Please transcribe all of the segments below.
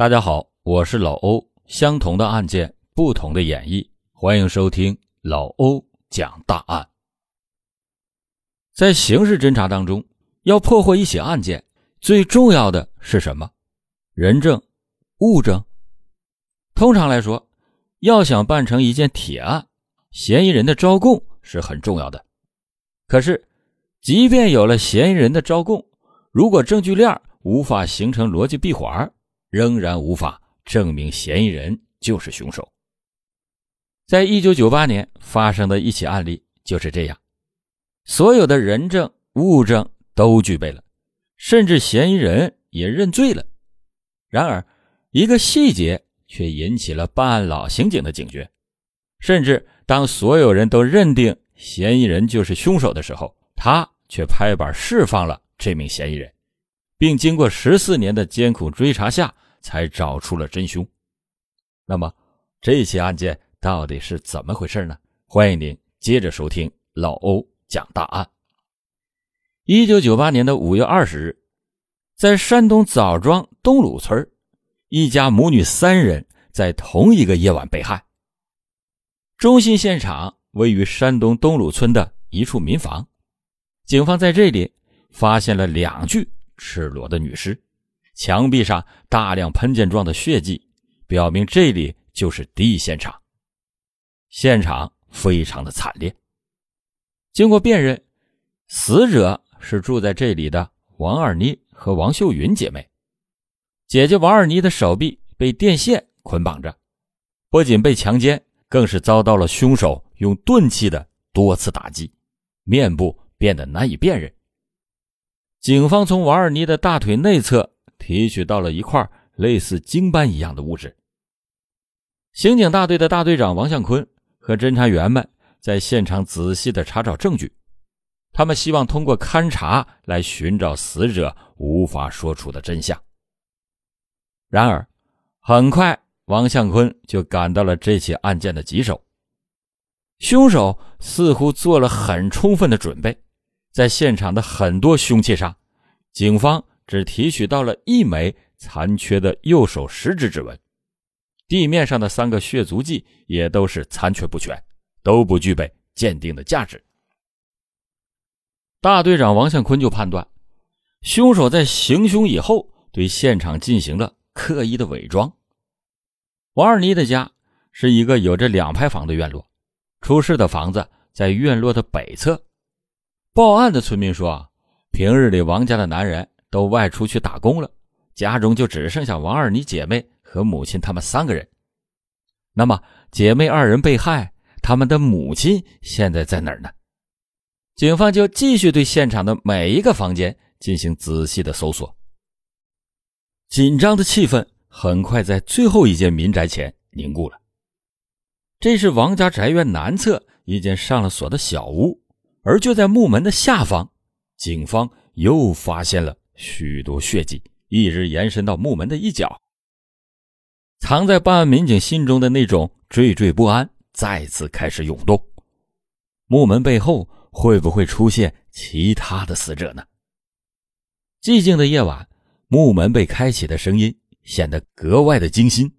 大家好，我是老欧。相同的案件，不同的演绎，欢迎收听老欧讲大案。在刑事侦查当中，要破获一起案件，最重要的是什么？人证、物证。通常来说，要想办成一件铁案，嫌疑人的招供是很重要的。可是，即便有了嫌疑人的招供，如果证据链无法形成逻辑闭环，仍然无法证明嫌疑人就是凶手。在一九九八年发生的一起案例就是这样，所有的人证物证都具备了，甚至嫌疑人也认罪了。然而，一个细节却引起了办案老刑警的警觉。甚至当所有人都认定嫌疑人就是凶手的时候，他却拍板释放了这名嫌疑人。并经过十四年的艰苦追查下，才找出了真凶。那么，这起案件到底是怎么回事呢？欢迎您接着收听老欧讲大案。一九九八年的五月二十日，在山东枣庄东鲁村，一家母女三人在同一个夜晚被害。中心现场位于山东东鲁村的一处民房，警方在这里发现了两具。赤裸的女尸，墙壁上大量喷溅状的血迹，表明这里就是第一现场。现场非常的惨烈。经过辨认，死者是住在这里的王二妮和王秀云姐妹。姐姐王二妮的手臂被电线捆绑着，不仅被强奸，更是遭到了凶手用钝器的多次打击，面部变得难以辨认。警方从王二妮的大腿内侧提取到了一块类似精斑一样的物质。刑警大队的大队长王向坤和侦查员们在现场仔细的查找证据，他们希望通过勘查来寻找死者无法说出的真相。然而，很快王向坤就赶到了这起案件的棘手。凶手似乎做了很充分的准备。在现场的很多凶器上，警方只提取到了一枚残缺的右手食指指纹，地面上的三个血足迹也都是残缺不全，都不具备鉴定的价值。大队长王向坤就判断，凶手在行凶以后对现场进行了刻意的伪装。王二妮的家是一个有着两排房的院落，出事的房子在院落的北侧。报案的村民说，平日里王家的男人都外出去打工了，家中就只剩下王二妮姐妹和母亲他们三个人。那么，姐妹二人被害，他们的母亲现在在哪儿呢？警方就继续对现场的每一个房间进行仔细的搜索。紧张的气氛很快在最后一间民宅前凝固了。这是王家宅院南侧一间上了锁的小屋。而就在木门的下方，警方又发现了许多血迹，一直延伸到木门的一角。藏在办案民警心中的那种惴惴不安再次开始涌动：木门背后会不会出现其他的死者呢？寂静的夜晚，木门被开启的声音显得格外的惊心。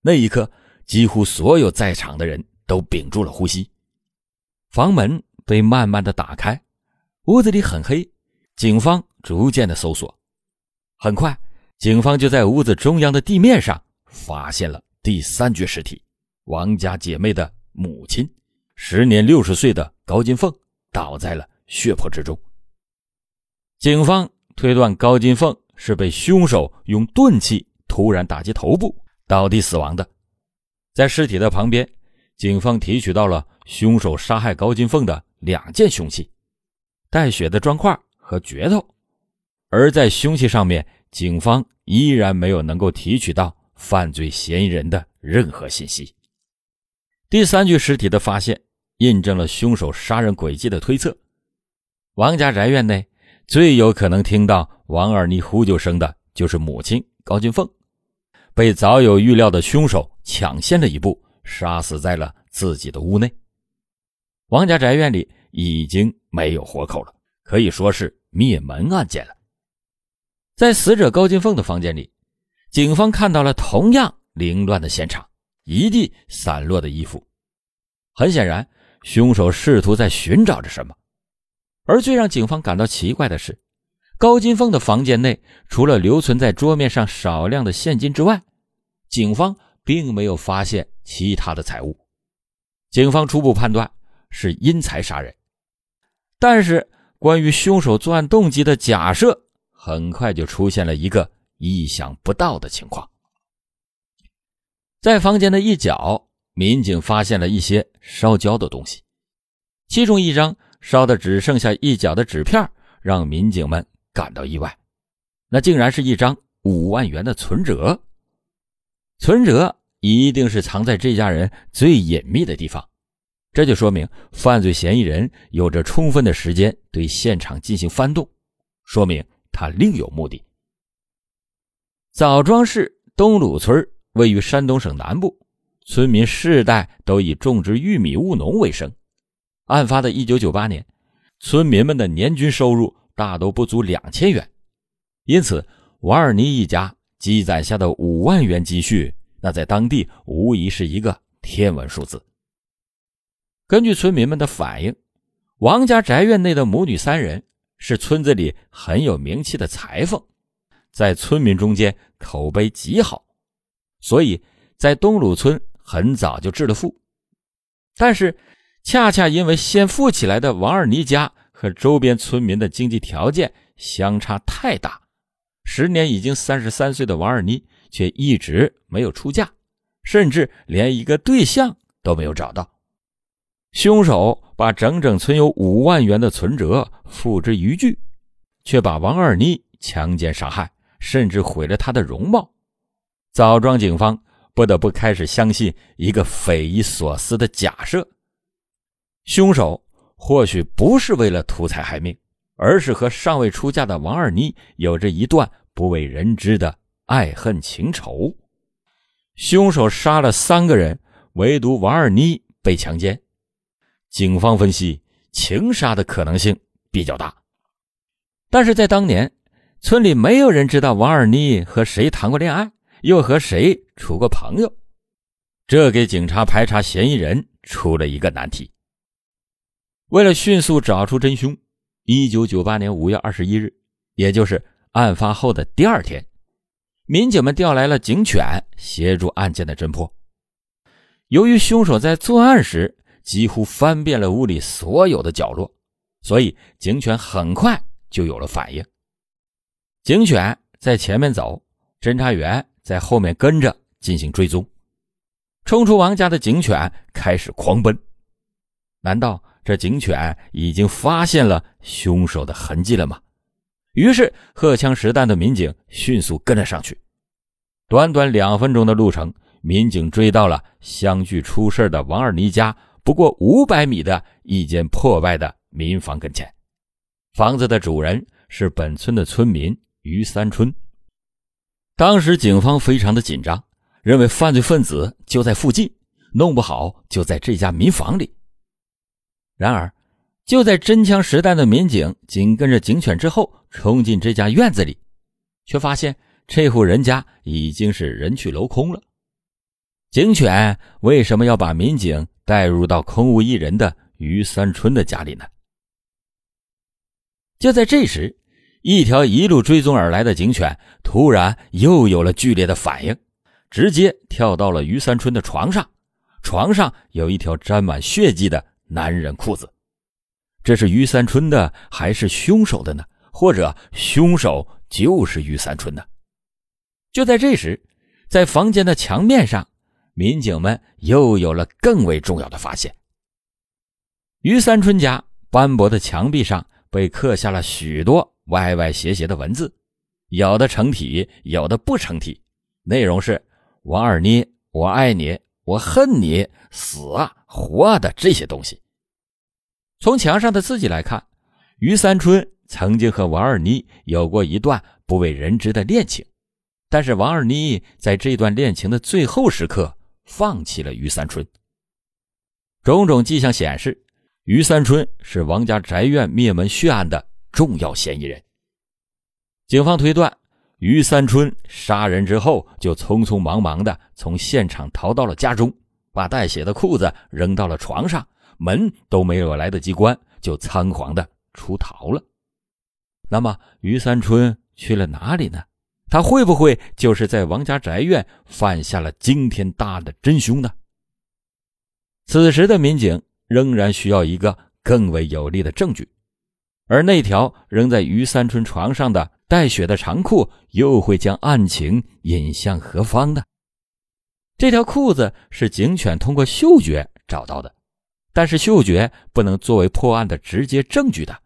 那一刻，几乎所有在场的人都屏住了呼吸。房门。被慢慢的打开，屋子里很黑，警方逐渐的搜索，很快，警方就在屋子中央的地面上发现了第三具尸体，王家姐妹的母亲，时年六十岁的高金凤倒在了血泊之中。警方推断高金凤是被凶手用钝器突然打击头部倒地死亡的，在尸体的旁边，警方提取到了凶手杀害高金凤的。两件凶器，带血的砖块和镢头，而在凶器上面，警方依然没有能够提取到犯罪嫌疑人的任何信息。第三具尸体的发现，印证了凶手杀人轨迹的推测。王家宅院内最有可能听到王二妮呼救声的，就是母亲高金凤，被早有预料的凶手抢先了一步，杀死在了自己的屋内。王家宅院里已经没有活口了，可以说是灭门案件了。在死者高金凤的房间里，警方看到了同样凌乱的现场，一地散落的衣服。很显然，凶手试图在寻找着什么。而最让警方感到奇怪的是，高金凤的房间内除了留存在桌面上少量的现金之外，警方并没有发现其他的财物。警方初步判断是因财杀人，但是关于凶手作案动机的假设很快就出现了一个意想不到的情况。在房间的一角，民警发现了一些烧焦的东西，其中一张烧的只剩下一角的纸片，让民警们感到意外，那竟然是一张五万元的存折。存折。一定是藏在这家人最隐秘的地方，这就说明犯罪嫌疑人有着充分的时间对现场进行翻动，说明他另有目的。枣庄市东鲁村位于山东省南部，村民世代都以种植玉米务农为生。案发的一九九八年，村民们的年均收入大都不足两千元，因此瓦尔尼一家积攒下的五万元积蓄。那在当地无疑是一个天文数字。根据村民们的反映，王家宅院内的母女三人是村子里很有名气的裁缝，在村民中间口碑极好，所以在东鲁村很早就致了富。但是，恰恰因为先富起来的王二妮家和周边村民的经济条件相差太大，时年已经三十三岁的王二妮。却一直没有出嫁，甚至连一个对象都没有找到。凶手把整整存有五万元的存折付之一炬，却把王二妮强奸杀害，甚至毁了她的容貌。枣庄警方不得不开始相信一个匪夷所思的假设：凶手或许不是为了图财害命，而是和尚未出嫁的王二妮有着一段不为人知的。爱恨情仇，凶手杀了三个人，唯独王二妮被强奸。警方分析，情杀的可能性比较大。但是在当年，村里没有人知道王二妮和谁谈过恋爱，又和谁处过朋友，这给警察排查嫌疑人出了一个难题。为了迅速找出真凶，一九九八年五月二十一日，也就是案发后的第二天。民警们调来了警犬协助案件的侦破。由于凶手在作案时几乎翻遍了屋里所有的角落，所以警犬很快就有了反应。警犬在前面走，侦查员在后面跟着进行追踪。冲出王家的警犬开始狂奔。难道这警犬已经发现了凶手的痕迹了吗？于是，荷枪实弹的民警迅速跟了上去。短短两分钟的路程，民警追到了相距出事的王二妮家不过五百米的一间破败的民房跟前。房子的主人是本村的村民于三春。当时，警方非常的紧张，认为犯罪分子就在附近，弄不好就在这家民房里。然而，就在真枪实弹的民警紧跟着警犬之后冲进这家院子里，却发现这户人家已经是人去楼空了。警犬为什么要把民警带入到空无一人的于三春的家里呢？就在这时，一条一路追踪而来的警犬突然又有了剧烈的反应，直接跳到了于三春的床上，床上有一条沾满血迹的男人裤子。这是于三春的还是凶手的呢？或者凶手就是于三春呢？就在这时，在房间的墙面上，民警们又有了更为重要的发现。于三春家斑驳的墙壁上被刻下了许多歪歪斜斜的文字，有的成体，有的不成体，内容是“王二妮，我爱你，我恨你，死啊，活啊”的这些东西。从墙上的字迹来看，于三春曾经和王二妮有过一段不为人知的恋情，但是王二妮在这段恋情的最后时刻放弃了于三春。种种迹象显示，于三春是王家宅院灭门血案的重要嫌疑人。警方推断，于三春杀人之后，就匆匆忙忙的从现场逃到了家中，把带血的裤子扔到了床上，门都没有来得及关，就仓皇的出逃了。那么，于三春去了哪里呢？他会不会就是在王家宅院犯下了惊天大案的真凶呢？此时的民警仍然需要一个更为有力的证据，而那条扔在于三春床上的带血的长裤，又会将案情引向何方呢？这条裤子是警犬通过嗅觉找到的，但是嗅觉不能作为破案的直接证据的。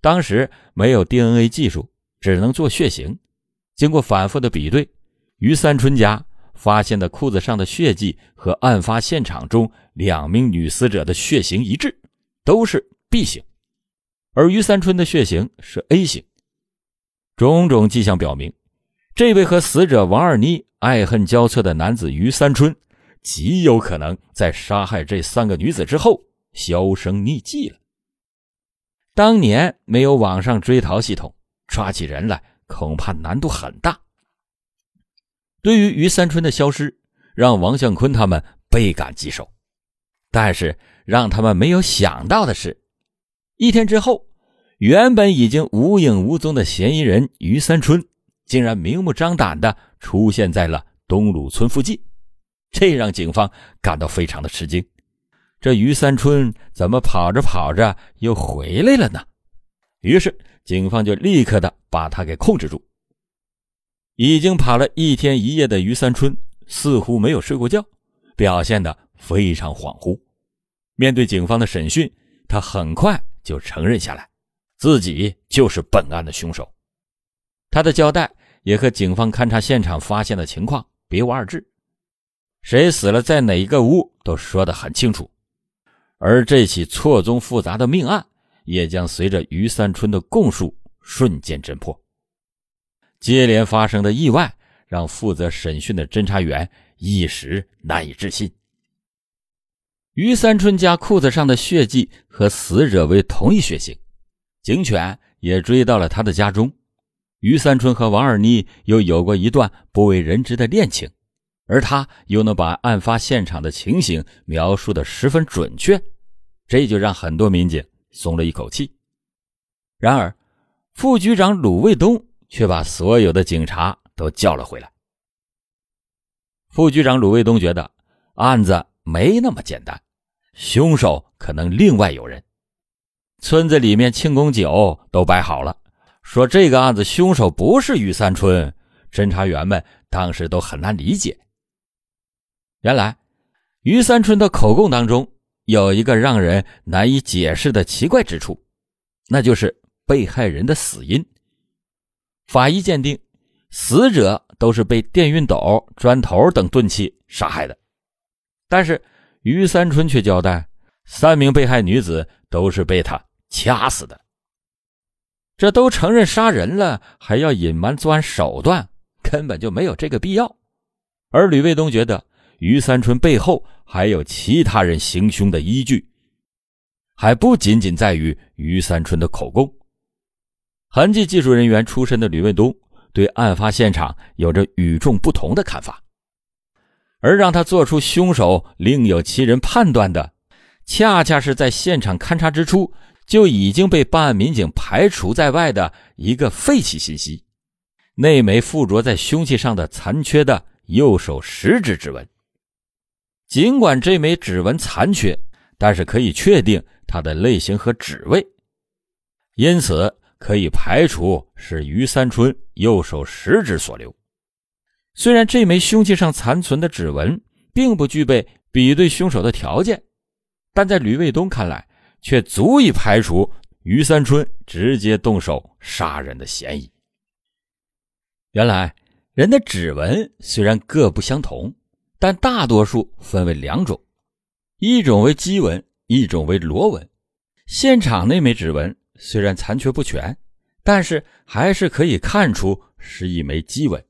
当时没有 DNA 技术，只能做血型。经过反复的比对，于三春家发现的裤子上的血迹和案发现场中两名女死者的血型一致，都是 B 型，而于三春的血型是 A 型。种种迹象表明，这位和死者王二妮爱恨交错的男子于三春，极有可能在杀害这三个女子之后销声匿迹了。当年没有网上追逃系统，抓起人来。恐怕难度很大。对于于三春的消失，让王向坤他们倍感棘手。但是让他们没有想到的是，一天之后，原本已经无影无踪的嫌疑人于三春，竟然明目张胆的出现在了东鲁村附近，这让警方感到非常的吃惊。这于三春怎么跑着跑着又回来了呢？于是。警方就立刻的把他给控制住。已经跑了一天一夜的于三春似乎没有睡过觉，表现的非常恍惚。面对警方的审讯，他很快就承认下来，自己就是本案的凶手。他的交代也和警方勘察现场发现的情况别无二致，谁死了在哪一个屋都说得很清楚。而这起错综复杂的命案。也将随着于三春的供述瞬间侦破。接连发生的意外让负责审讯的侦查员一时难以置信。于三春家裤子上的血迹和死者为同一血型，警犬也追到了他的家中。于三春和王二妮又有过一段不为人知的恋情，而他又能把案发现场的情形描述的十分准确，这就让很多民警。松了一口气。然而，副局长鲁卫东却把所有的警察都叫了回来。副局长鲁卫东觉得案子没那么简单，凶手可能另外有人。村子里面庆功酒都摆好了，说这个案子凶手不是于三春。侦查员们当时都很难理解。原来，于三春的口供当中。有一个让人难以解释的奇怪之处，那就是被害人的死因。法医鉴定，死者都是被电熨斗、砖头等钝器杀害的，但是于三春却交代，三名被害女子都是被他掐死的。这都承认杀人了，还要隐瞒作案手段，根本就没有这个必要。而吕卫东觉得。于三春背后还有其他人行凶的依据，还不仅仅在于于三春的口供。痕迹技术人员出身的吕卫东对案发现场有着与众不同的看法，而让他做出凶手另有其人判断的，恰恰是在现场勘查之初就已经被办案民警排除在外的一个废弃信息——那枚附着在凶器上的残缺的右手食指指纹。尽管这枚指纹残缺，但是可以确定它的类型和指位，因此可以排除是于三春右手食指所留。虽然这枚凶器上残存的指纹并不具备比对凶手的条件，但在吕卫东看来，却足以排除于三春直接动手杀人的嫌疑。原来，人的指纹虽然各不相同。但大多数分为两种，一种为鸡纹，一种为螺纹。现场那枚指纹虽然残缺不全，但是还是可以看出是一枚鸡纹。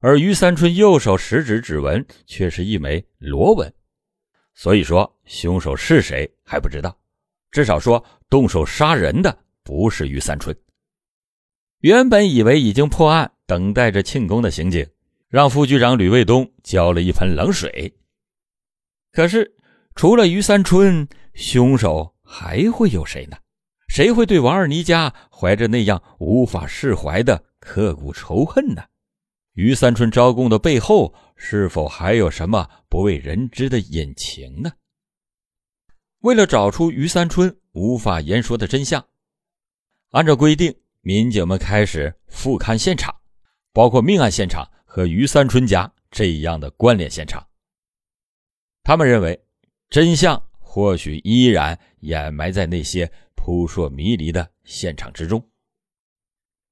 而于三春右手食指指纹却是一枚螺纹，所以说凶手是谁还不知道。至少说动手杀人的不是于三春。原本以为已经破案，等待着庆功的刑警，让副局长吕卫东浇了一盆冷水。可是，除了于三春，凶手还会有谁呢？谁会对王二妮家怀着那样无法释怀的刻骨仇恨呢？于三春招供的背后，是否还有什么不为人知的隐情呢？为了找出于三春无法言说的真相，按照规定。民警们开始复勘现场，包括命案现场和于三春家这样的关联现场。他们认为，真相或许依然掩埋在那些扑朔迷离的现场之中。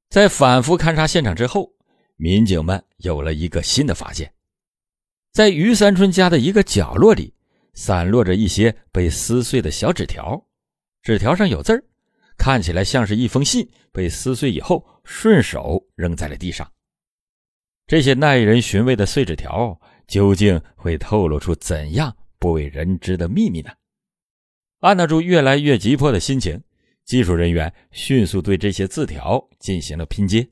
在反复勘察现场之后，民警们有了一个新的发现：在于三春家的一个角落里，散落着一些被撕碎的小纸条，纸条上有字儿。看起来像是一封信被撕碎以后顺手扔在了地上。这些耐人寻味的碎纸条究竟会透露出怎样不为人知的秘密呢？按捺住越来越急迫的心情，技术人员迅速对这些字条进行了拼接。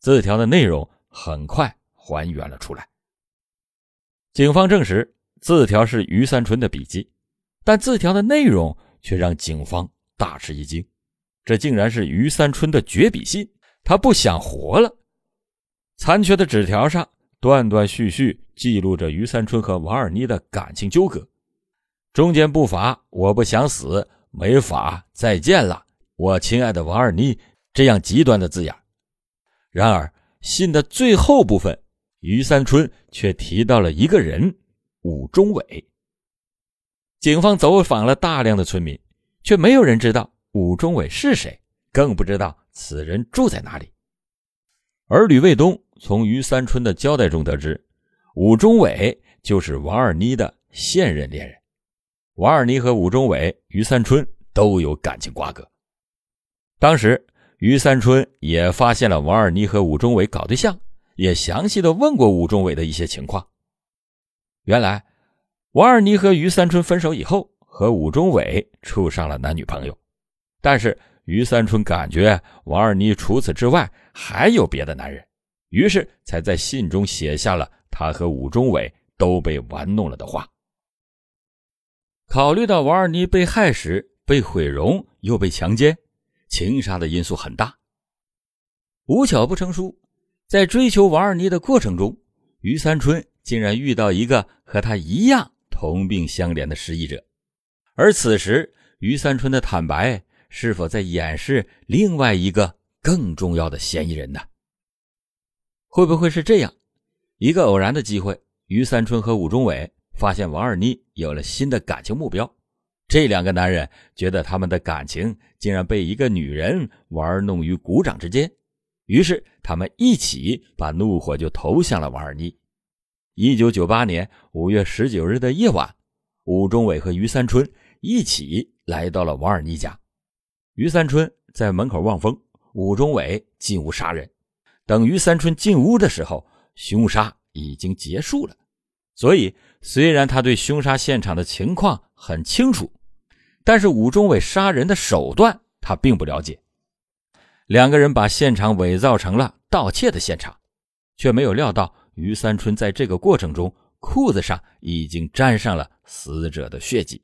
字条的内容很快还原了出来。警方证实，字条是于三春的笔迹，但字条的内容却让警方大吃一惊。这竟然是于三春的绝笔信，他不想活了。残缺的纸条上断断续续记录着于三春和王二妮的感情纠葛，中间不乏“我不想死，没法再见了，我亲爱的王二妮”这样极端的字眼。然而，信的最后部分，于三春却提到了一个人——武忠伟。警方走访了大量的村民，却没有人知道。武忠伟是谁？更不知道此人住在哪里。而吕卫东从于三春的交代中得知，武忠伟就是王二妮的现任恋人。王二妮和武忠伟、于三春都有感情瓜葛。当时，于三春也发现了王二妮和武忠伟搞对象，也详细的问过武忠伟的一些情况。原来，王二妮和于三春分手以后，和武忠伟处上了男女朋友。但是于三春感觉王二妮除此之外还有别的男人，于是才在信中写下了他和武忠伟都被玩弄了的话。考虑到王二妮被害时被毁容又被强奸，情杀的因素很大。无巧不成书，在追求王二妮的过程中，于三春竟然遇到一个和他一样同病相怜的失忆者，而此时于三春的坦白。是否在掩饰另外一个更重要的嫌疑人呢？会不会是这样？一个偶然的机会，于三春和武忠伟发现王二妮有了新的感情目标。这两个男人觉得他们的感情竟然被一个女人玩弄于股掌之间，于是他们一起把怒火就投向了王二妮。一九九八年五月十九日的夜晚，武忠伟和于三春一起来到了王二妮家。于三春在门口望风，武忠伟进屋杀人。等于三春进屋的时候，凶杀已经结束了。所以，虽然他对凶杀现场的情况很清楚，但是武忠伟杀人的手段他并不了解。两个人把现场伪造成了盗窃的现场，却没有料到于三春在这个过程中裤子上已经沾上了死者的血迹。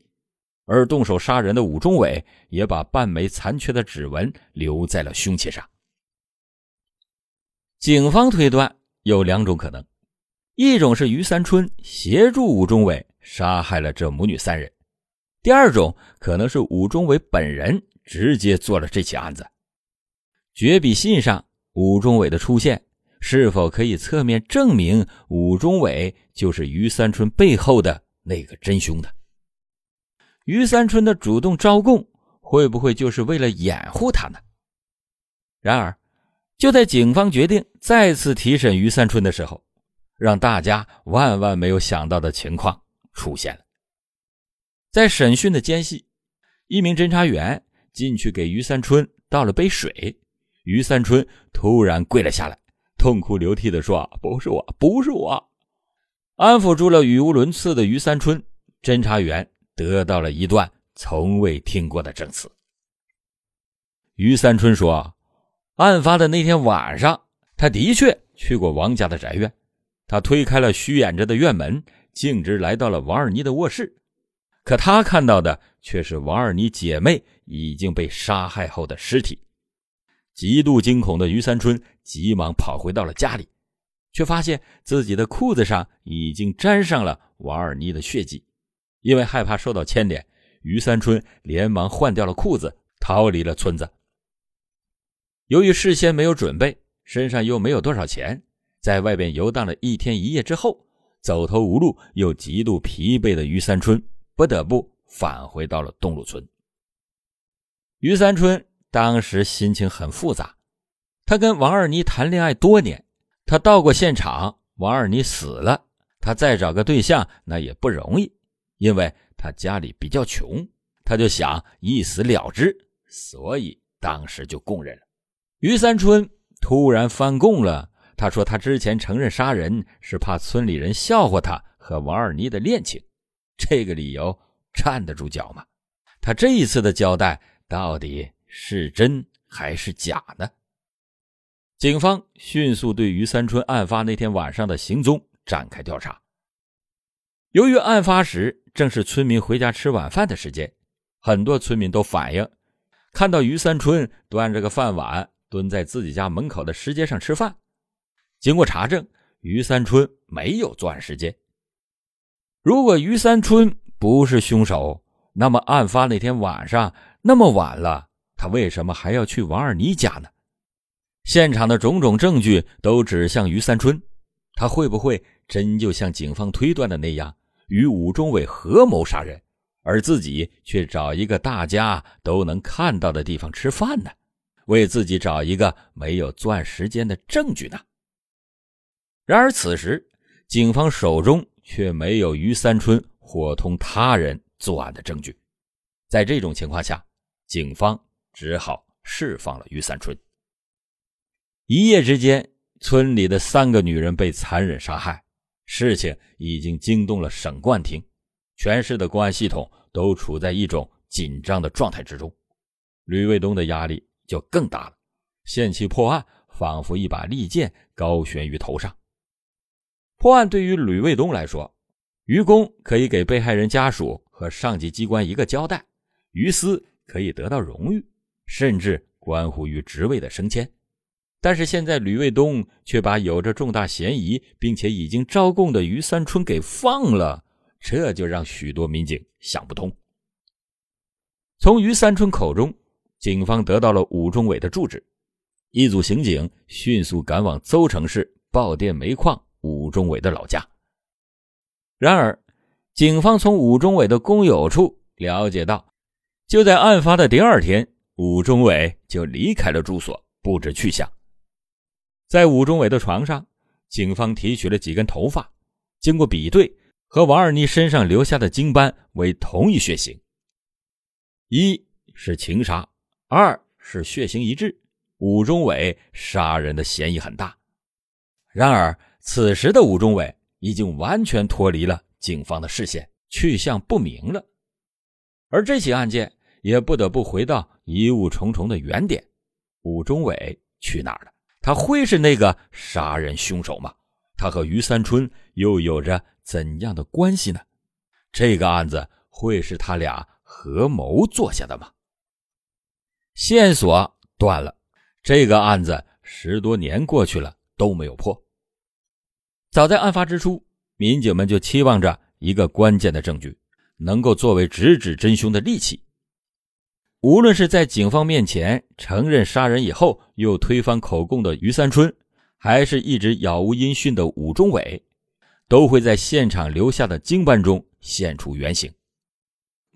而动手杀人的武忠伟也把半枚残缺的指纹留在了凶器上。警方推断有两种可能：一种是于三春协助武忠伟杀害了这母女三人；第二种可能是武忠伟本人直接做了这起案子。绝笔信上武忠伟的出现，是否可以侧面证明武忠伟就是于三春背后的那个真凶呢？于三春的主动招供，会不会就是为了掩护他呢？然而，就在警方决定再次提审于三春的时候，让大家万万没有想到的情况出现了。在审讯的间隙，一名侦查员进去给于三春倒了杯水，于三春突然跪了下来，痛哭流涕地说：“不是我，不是我。”安抚住了语无伦次的于三春，侦查员。得到了一段从未听过的证词。于三春说：“案发的那天晚上，他的确去过王家的宅院。他推开了虚掩着的院门，径直来到了王二妮的卧室。可他看到的却是王二妮姐妹已经被杀害后的尸体。极度惊恐的于三春急忙跑回到了家里，却发现自己的裤子上已经沾上了王二妮的血迹。因为害怕受到牵连，于三春连忙换掉了裤子，逃离了村子。由于事先没有准备，身上又没有多少钱。在外边游荡了一天一夜之后，走投无路又极度疲惫的于三春不得不返回到了东路村。于三春当时心情很复杂，他跟王二妮谈恋爱多年，他到过现场，王二妮死了，他再找个对象那也不容易，因为他家里比较穷，他就想一死了之，所以当时就供认了。于三春突然翻供了。他说：“他之前承认杀人是怕村里人笑话他和王二妮的恋情，这个理由站得住脚吗？他这一次的交代到底是真还是假呢？”警方迅速对于三春案发那天晚上的行踪展开调查。由于案发时正是村民回家吃晚饭的时间，很多村民都反映看到于三春端着个饭碗蹲在自己家门口的石阶上吃饭。经过查证，于三春没有作案时间。如果于三春不是凶手，那么案发那天晚上那么晚了，他为什么还要去王二妮家呢？现场的种种证据都指向于三春，他会不会真就像警方推断的那样，与武忠伟合谋杀人，而自己却找一个大家都能看到的地方吃饭呢？为自己找一个没有作案时间的证据呢？然而，此时警方手中却没有于三春伙同他人作案的证据。在这种情况下，警方只好释放了于三春。一夜之间，村里的三个女人被残忍杀害，事情已经惊动了省公安厅，全市的公安系统都处在一种紧张的状态之中。吕卫东的压力就更大了，限期破案仿佛一把利剑高悬于头上。破案对于吕卫东来说，于公可以给被害人家属和上级机关一个交代，于私可以得到荣誉，甚至关乎于职位的升迁。但是现在吕卫东却把有着重大嫌疑并且已经招供的于三春给放了，这就让许多民警想不通。从于三春口中，警方得到了武忠伟的住址，一组刑警迅速赶往邹城市爆店煤矿。武忠伟的老家。然而，警方从武忠伟的工友处了解到，就在案发的第二天，武忠伟就离开了住所，不知去向。在武忠伟的床上，警方提取了几根头发，经过比对，和王二妮身上留下的精斑为同一血型，一是情杀，二是血型一致，武忠伟杀人的嫌疑很大。然而，此时的武忠伟已经完全脱离了警方的视线，去向不明了。而这起案件也不得不回到疑雾重重的原点：武忠伟去哪儿了？他会是那个杀人凶手吗？他和于三春又有着怎样的关系呢？这个案子会是他俩合谋做下的吗？线索断了，这个案子十多年过去了都没有破。早在案发之初，民警们就期望着一个关键的证据，能够作为直指真凶的利器。无论是在警方面前承认杀人以后又推翻口供的于三春，还是一直杳无音讯的武忠伟，都会在现场留下的经斑中现出原形。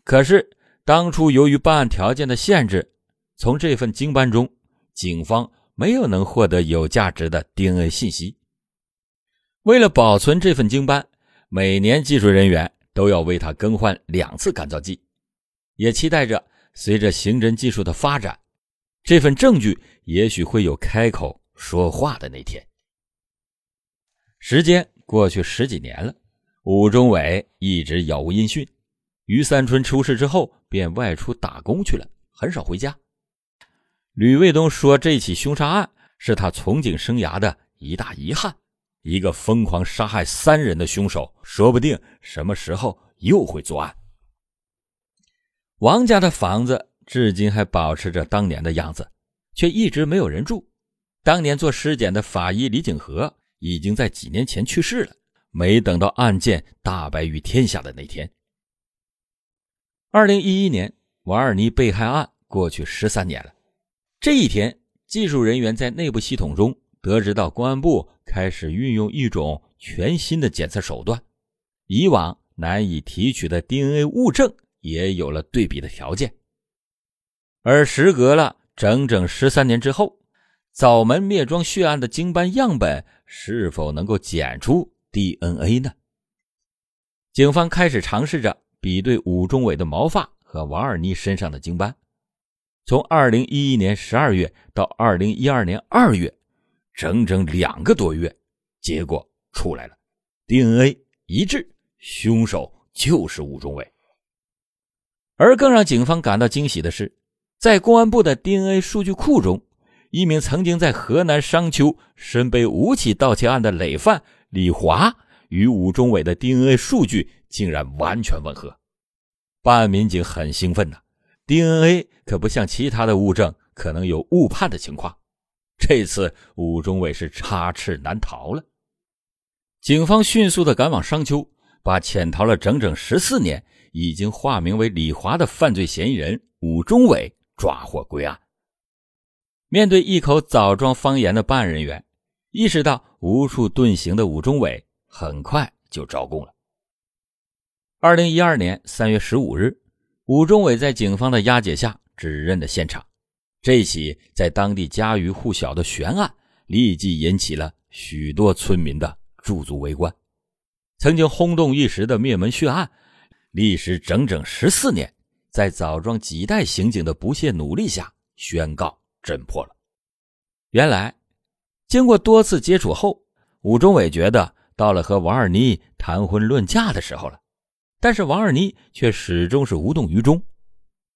可是，当初由于办案条件的限制，从这份经斑中，警方没有能获得有价值的 DNA 信息。为了保存这份经斑，每年技术人员都要为它更换两次干燥剂，也期待着随着刑侦技术的发展，这份证据也许会有开口说话的那天。时间过去十几年了，武忠伟一直杳无音讯。于三春出事之后便外出打工去了，很少回家。吕卫东说，这起凶杀案是他从警生涯的一大遗憾。一个疯狂杀害三人的凶手，说不定什么时候又会作案。王家的房子至今还保持着当年的样子，却一直没有人住。当年做尸检的法医李景和已经在几年前去世了，没等到案件大白于天下的那天。二零一一年，王二妮被害案过去十三年了。这一天，技术人员在内部系统中得知到公安部开始运用一种全新的检测手段，以往难以提取的 DNA 物证也有了对比的条件。而时隔了整整十三年之后，枣门灭庄血案的经斑样本是否能够检出 DNA 呢？警方开始尝试着。比对武忠伟的毛发和王二妮身上的精斑，从二零一一年十二月到二零一二年二月，整整两个多月，结果出来了，DNA 一致，凶手就是武忠伟。而更让警方感到惊喜的是，在公安部的 DNA 数据库中，一名曾经在河南商丘身背五起盗窃案的累犯李华。与武忠伟的 DNA 数据竟然完全吻合，办案民警很兴奋呐。DNA 可不像其他的物证可能有误判的情况，这次武忠伟是插翅难逃了。警方迅速的赶往商丘，把潜逃了整整十四年、已经化名为李华的犯罪嫌疑人武忠伟抓获归案。面对一口枣庄方言的办案人员，意识到无处遁形的武忠伟。很快就招供了。二零一二年三月十五日，武忠伟在警方的押解下指认的现场。这起在当地家喻户晓的悬案，立即引起了许多村民的驻足围观。曾经轰动一时的灭门血案，历时整整十四年，在枣庄几代刑警的不懈努力下，宣告侦破了。原来，经过多次接触后，武忠伟觉得。到了和王二妮谈婚论嫁的时候了，但是王二妮却始终是无动于衷。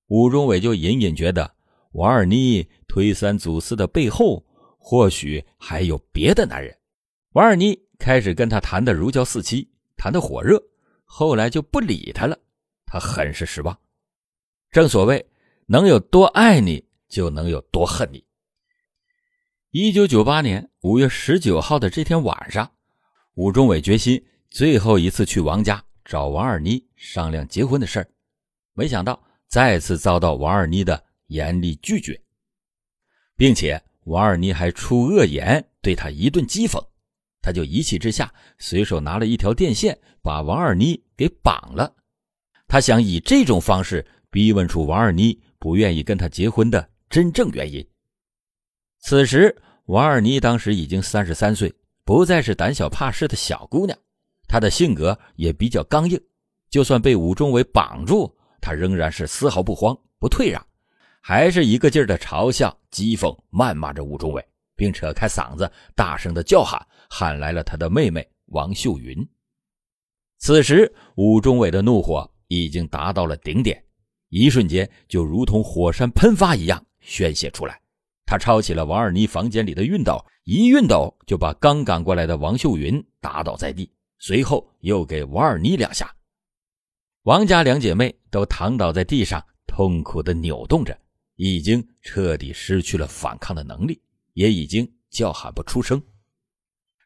武忠伟就隐隐觉得王二妮推三阻四的背后，或许还有别的男人。王二妮开始跟他谈的如胶似漆，谈的火热，后来就不理他了，他很是失望。正所谓，能有多爱你，就能有多恨你。一九九八年五月十九号的这天晚上。武忠伟决心最后一次去王家找王二妮商量结婚的事儿，没想到再次遭到王二妮的严厉拒绝，并且王二妮还出恶言对他一顿讥讽，他就一气之下随手拿了一条电线把王二妮给绑了，他想以这种方式逼问出王二妮不愿意跟他结婚的真正原因。此时，王二妮当时已经三十三岁。不再是胆小怕事的小姑娘，他的性格也比较刚硬。就算被武忠伟绑住，他仍然是丝毫不慌不退让，还是一个劲儿的嘲笑、讥讽、谩骂着武忠伟，并扯开嗓子大声的叫喊，喊来了他的妹妹王秀云。此时，武忠伟的怒火已经达到了顶点，一瞬间就如同火山喷发一样宣泄出来。他抄起了王二妮房间里的熨斗，一熨斗就把刚赶过来的王秀云打倒在地，随后又给王二妮两下。王家两姐妹都躺倒在地上，痛苦的扭动着，已经彻底失去了反抗的能力，也已经叫喊不出声。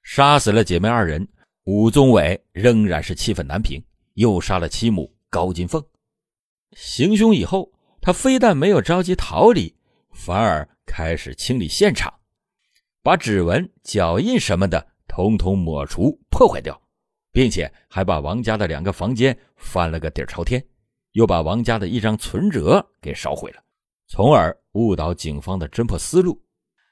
杀死了姐妹二人，武宗伟仍然是气愤难平，又杀了妻母高金凤。行凶以后，他非但没有着急逃离，反而。开始清理现场，把指纹、脚印什么的统统抹除、破坏掉，并且还把王家的两个房间翻了个底朝天，又把王家的一张存折给烧毁了，从而误导警方的侦破思路，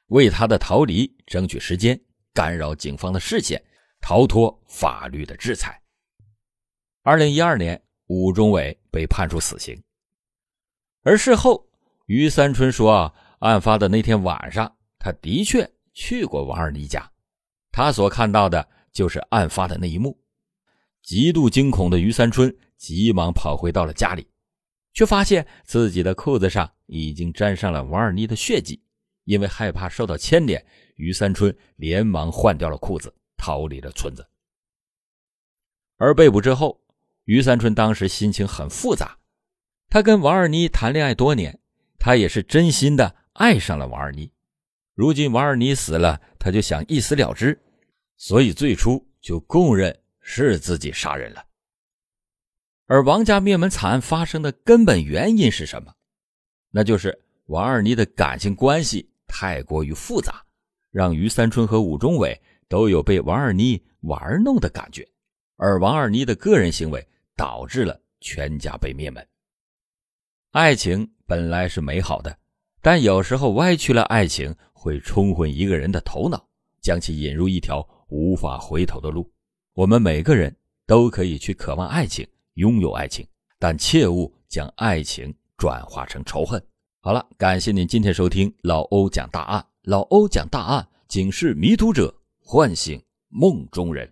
为他的逃离争取时间，干扰警方的视线，逃脱法律的制裁。二零一二年，武忠伟被判处死刑，而事后，于三春说。案发的那天晚上，他的确去过王二妮家，他所看到的就是案发的那一幕。极度惊恐的于三春急忙跑回到了家里，却发现自己的裤子上已经沾上了王二妮的血迹，因为害怕受到牵连，于三春连忙换掉了裤子，逃离了村子。而被捕之后，于三春当时心情很复杂。他跟王二妮谈恋爱多年，他也是真心的爱上了王二妮。如今王二妮死了，他就想一死了之，所以最初就供认是自己杀人了。而王家灭门惨案发生的根本原因是什么？那就是王二妮的感情关系太过于复杂，让于三春和武忠伟都有被王二妮玩弄的感觉，而王二妮的个人行为导致了全家被灭门。爱情本来是美好的，但有时候歪曲了爱情，会冲昏一个人的头脑，将其引入一条无法回头的路。我们每个人都可以去渴望爱情。拥有爱情，但切勿将爱情转化成仇恨。好了，感谢您今天收听老欧讲大案。老欧讲大案，警示迷途者，唤醒梦中人。